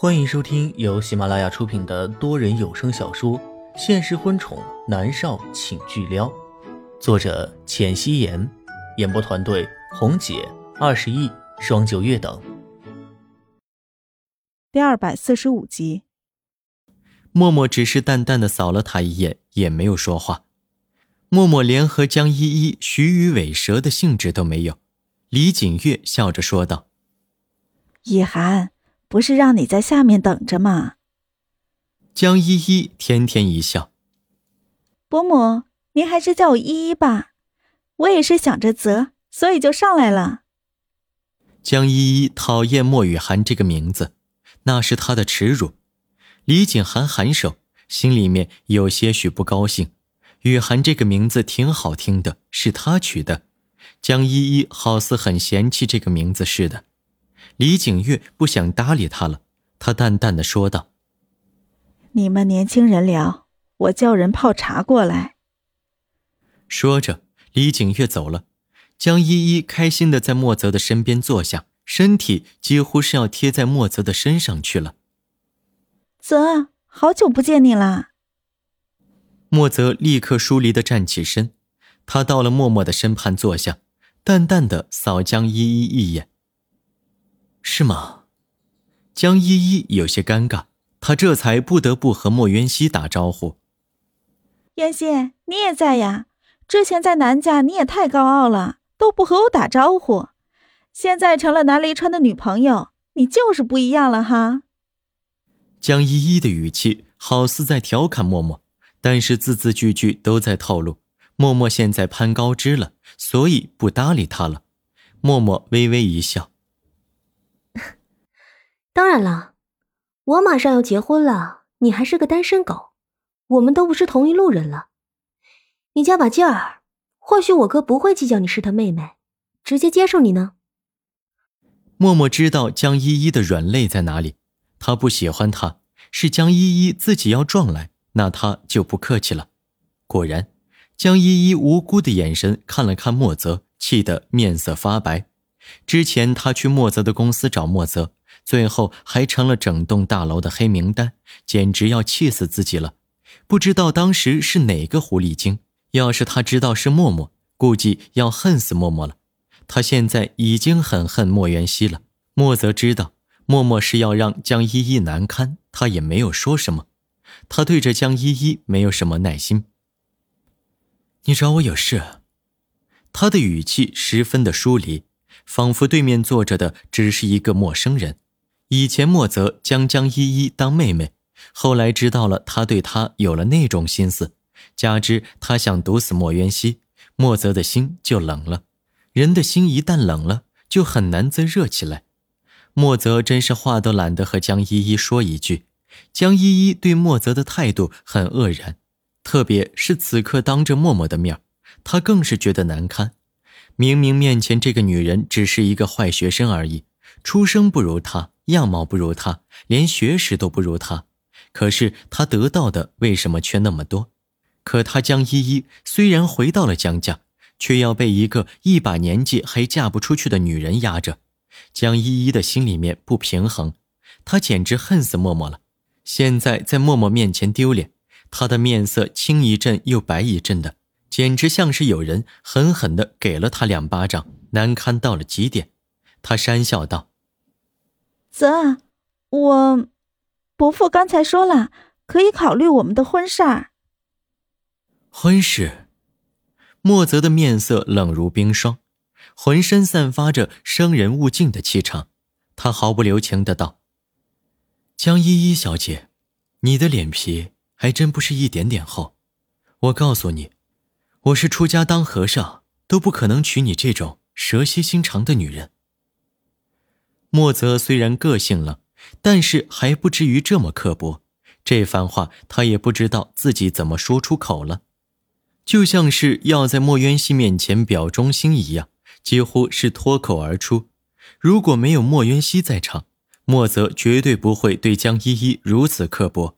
欢迎收听由喜马拉雅出品的多人有声小说《现实婚宠男少请巨撩》，作者：浅汐颜，演播团队：红姐、二十亿、双九月等。第二百四十五集，默默只是淡淡的扫了他一眼，也没有说话。默默连和江依依徐与尾蛇的兴致都没有。李锦月笑着说道：“以涵，不是让你在下面等着吗？”江依依甜甜一笑：“伯母，您还是叫我依依吧，我也是想着泽，所以就上来了。”江依依讨厌莫雨涵这个名字，那是她的耻辱。李锦涵颔首，心里面有些许不高兴。雨涵这个名字挺好听的，是他取的。江依依好似很嫌弃这个名字似的。李景月不想搭理他了，他淡淡的说道：“你们年轻人聊，我叫人泡茶过来。”说着，李景月走了。江依依开心的在莫泽的身边坐下，身体几乎是要贴在莫泽的身上去了。泽，好久不见你啦。莫泽立刻疏离的站起身，他到了默默的身畔坐下，淡淡的扫江依依一眼。是吗？江依依有些尴尬，她这才不得不和莫渊熙打招呼。渊熙，你也在呀？之前在南家你也太高傲了，都不和我打招呼，现在成了南离川的女朋友，你就是不一样了哈。江依依的语气好似在调侃默默。但是字字句句都在透露，默默现在攀高枝了，所以不搭理他了。默默微微一笑：“当然了，我马上要结婚了，你还是个单身狗，我们都不是同一路人了。你加把劲儿，或许我哥不会计较你是他妹妹，直接接受你呢。”默默知道江依依的软肋在哪里，他不喜欢她，是江依依自己要撞来。那他就不客气了。果然，江依依无辜的眼神看了看莫泽，气得面色发白。之前他去莫泽的公司找莫泽，最后还成了整栋大楼的黑名单，简直要气死自己了。不知道当时是哪个狐狸精，要是他知道是默默，估计要恨死默默了。他现在已经很恨莫元熙了。莫泽知道默默是要让江依依难堪，他也没有说什么。他对着江依依没有什么耐心。你找我有事？他的语气十分的疏离，仿佛对面坐着的只是一个陌生人。以前莫泽将江依依当妹妹，后来知道了他对她有了那种心思，加之他想毒死莫渊熙，莫泽的心就冷了。人的心一旦冷了，就很难再热起来。莫泽真是话都懒得和江依依说一句。江依依对莫泽的态度很愕然，特别是此刻当着默默的面，她更是觉得难堪。明明面前这个女人只是一个坏学生而已，出生不如她，样貌不如她，连学识都不如她，可是她得到的为什么却那么多？可她江依依虽然回到了江家，却要被一个一把年纪还嫁不出去的女人压着。江依依的心里面不平衡，她简直恨死默默了。现在在默默面前丢脸，她的面色青一阵又白一阵的，简直像是有人狠狠的给了她两巴掌，难堪到了极点。他讪笑道：“泽，我伯父刚才说了，可以考虑我们的婚事儿。”婚事？莫泽的面色冷如冰霜，浑身散发着生人勿近的气场，他毫不留情的道。江依依小姐，你的脸皮还真不是一点点厚。我告诉你，我是出家当和尚，都不可能娶你这种蛇蝎心肠的女人。莫泽虽然个性冷，但是还不至于这么刻薄。这番话他也不知道自己怎么说出口了，就像是要在莫渊熙面前表忠心一样，几乎是脱口而出。如果没有莫渊熙在场，莫泽绝对不会对江依依如此刻薄，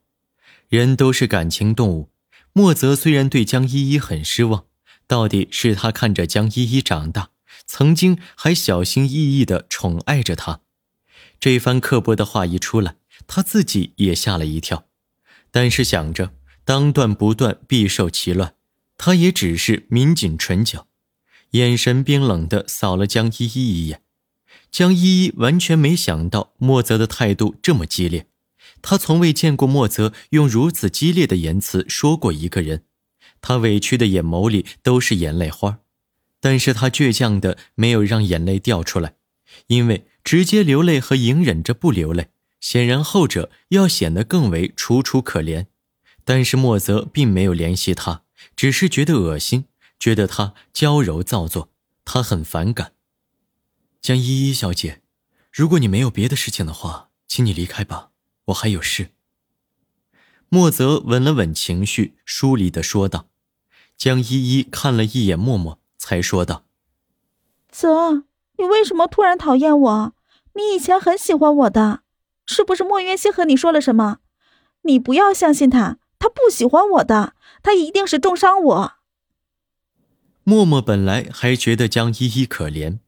人都是感情动物。莫泽虽然对江依依很失望，到底是他看着江依依长大，曾经还小心翼翼地宠爱着她。这番刻薄的话一出来，他自己也吓了一跳，但是想着当断不断，必受其乱，他也只是抿紧唇角，眼神冰冷的扫了江依依一眼。江依依完全没想到莫泽的态度这么激烈，他从未见过莫泽用如此激烈的言辞说过一个人。他委屈的眼眸里都是眼泪花，但是他倔强的没有让眼泪掉出来，因为直接流泪和隐忍着不流泪，显然后者要显得更为楚楚可怜。但是莫泽并没有联系他，只是觉得恶心，觉得他娇柔造作，他很反感。江依依小姐，如果你没有别的事情的话，请你离开吧，我还有事。莫泽稳了稳情绪，疏离的说道。江依依看了一眼默默，才说道：“泽，你为什么突然讨厌我？你以前很喜欢我的，是不是莫渊熙和你说了什么？你不要相信他，他不喜欢我的，他一定是重伤我。”默默本来还觉得江依依可怜。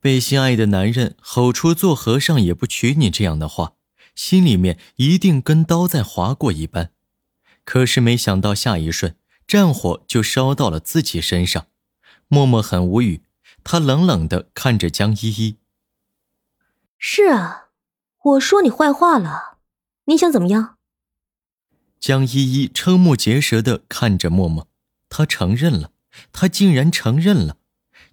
被心爱的男人吼出“做和尚也不娶你”这样的话，心里面一定跟刀在划过一般。可是没想到下一瞬，战火就烧到了自己身上。默默很无语，他冷冷的看着江依依：“是啊，我说你坏话了，你想怎么样？”江依依瞠目结舌的看着默默，她承认了，她竟然承认了。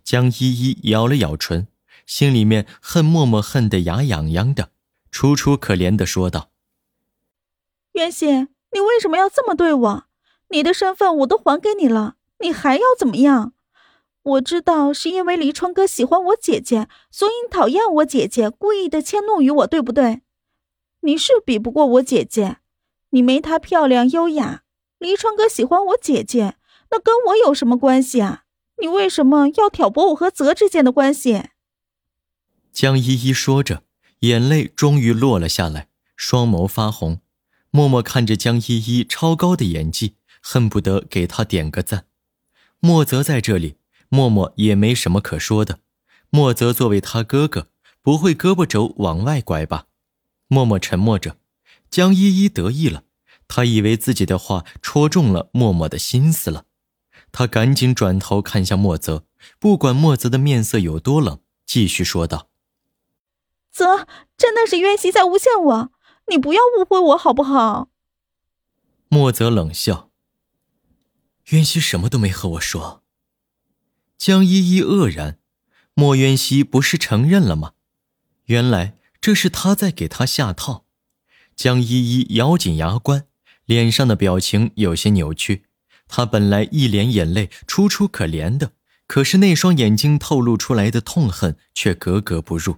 江依依咬了咬唇。心里面恨默默，恨得牙痒痒的，楚楚可怜的说道：“袁熙，你为什么要这么对我？你的身份我都还给你了，你还要怎么样？我知道是因为黎川哥喜欢我姐姐，所以你讨厌我姐姐，故意的迁怒于我，对不对？你是比不过我姐姐，你没她漂亮优雅。黎川哥喜欢我姐姐，那跟我有什么关系啊？你为什么要挑拨我和泽之间的关系？”江依依说着，眼泪终于落了下来，双眸发红。默默看着江依依超高的演技，恨不得给她点个赞。莫泽在这里，默默也没什么可说的。莫泽作为他哥哥，不会胳膊肘往外拐吧？默默沉默着。江依依得意了，她以为自己的话戳中了默默的心思了，他赶紧转头看向莫泽，不管莫泽的面色有多冷，继续说道。泽，真的是渊熙在诬陷我，你不要误会我好不好？莫泽冷笑。渊熙什么都没和我说。江依依愕然，莫渊熙不是承认了吗？原来这是他在给他下套。江依依咬紧牙关，脸上的表情有些扭曲。她本来一脸眼泪，楚楚可怜的，可是那双眼睛透露出来的痛恨却格格不入。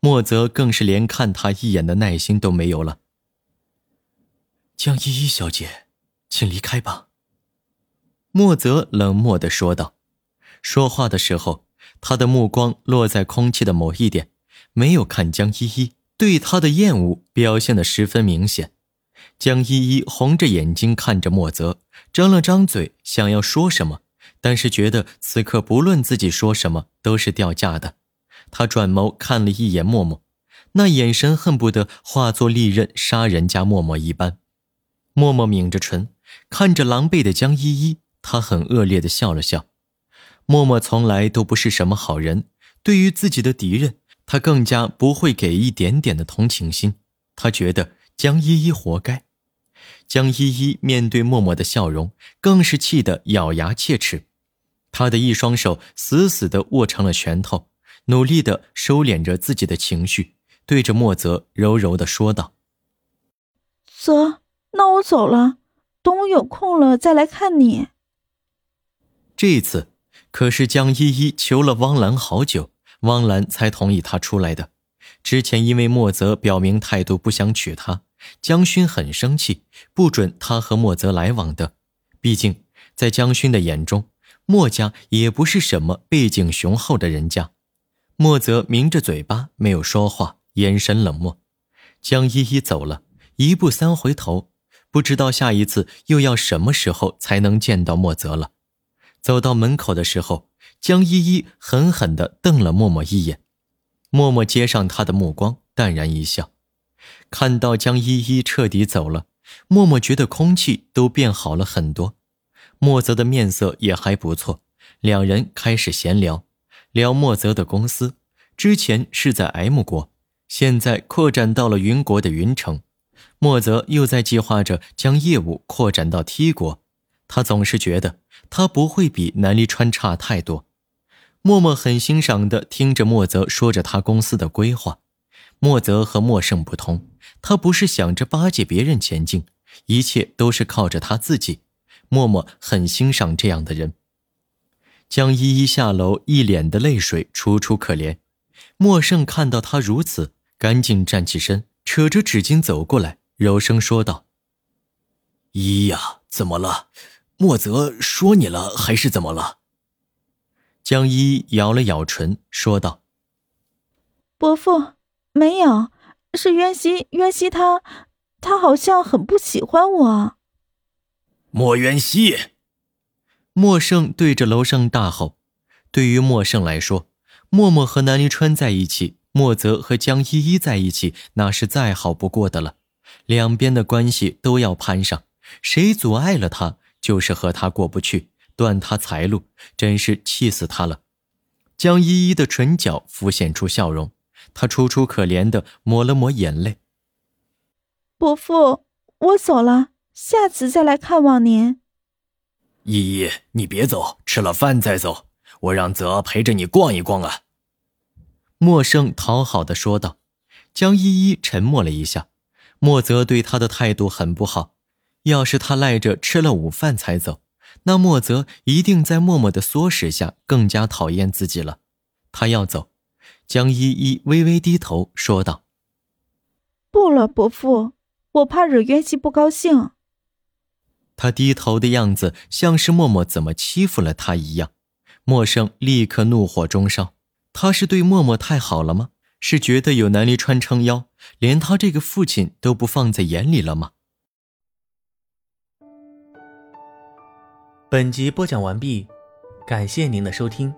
莫泽更是连看他一眼的耐心都没有了。江依依小姐，请离开吧。”莫泽冷漠的说道。说话的时候，他的目光落在空气的某一点，没有看江依依，对他的厌恶表现的十分明显。江依依红着眼睛看着莫泽，张了张嘴想要说什么，但是觉得此刻不论自己说什么都是掉价的。他转眸看了一眼默默，那眼神恨不得化作利刃杀人家默默一般。默默抿着唇，看着狼狈的江依依，他很恶劣的笑了笑。默默从来都不是什么好人，对于自己的敌人，他更加不会给一点点的同情心。他觉得江依依活该。江依依面对默默的笑容，更是气得咬牙切齿，他的一双手死死地握成了拳头。努力地收敛着自己的情绪，对着莫泽柔柔地说道：“泽，那我走了，等我有空了再来看你。”这一次可是江依依求了汪兰好久，汪兰才同意他出来的。之前因为莫泽表明态度不想娶她，江勋很生气，不准他和莫泽来往的。毕竟在江勋的眼中，莫家也不是什么背景雄厚的人家。莫泽抿着嘴巴，没有说话，眼神冷漠。江依依走了一步三回头，不知道下一次又要什么时候才能见到莫泽了。走到门口的时候，江依依狠狠地瞪了默默一眼。默默接上他的目光，淡然一笑。看到江依依彻底走了，默默觉得空气都变好了很多。莫泽的面色也还不错，两人开始闲聊，聊莫泽的公司。之前是在 M 国，现在扩展到了云国的云城。莫泽又在计划着将业务扩展到 T 国。他总是觉得他不会比南离川差太多。默默很欣赏的听着莫泽说着他公司的规划。莫泽和莫胜不同，他不是想着巴结别人前进，一切都是靠着他自己。默默很欣赏这样的人。江依依下楼，一脸的泪水，楚楚可怜。莫胜看到他如此，赶紧站起身，扯着纸巾走过来，柔声说道：“依依呀，怎么了？莫泽说你了，还是怎么了？”江依依咬了咬唇，说道：“伯父，没有，是渊熙，渊熙他，他好像很不喜欢我。”莫渊熙，莫胜对着楼上大吼。对于莫胜来说，默默和南离川在一起，莫泽和江依依在一起，那是再好不过的了。两边的关系都要攀上，谁阻碍了他，就是和他过不去，断他财路，真是气死他了。江依依的唇角浮现出笑容，她楚楚可怜的抹了抹眼泪。伯父，我走了，下次再来看望您。依依，你别走，吃了饭再走。我让泽陪着你逛一逛啊。”莫生讨好的说道。江依依沉默了一下，莫泽对他的态度很不好。要是他赖着吃了午饭才走，那莫泽一定在默默的唆使下更加讨厌自己了。他要走，江依依微微低头说道：“不了，伯父，我怕惹渊熙不高兴。”他低头的样子像是默默怎么欺负了他一样。莫生立刻怒火中烧，他是对默默太好了吗？是觉得有南离川撑腰，连他这个父亲都不放在眼里了吗？本集播讲完毕，感谢您的收听。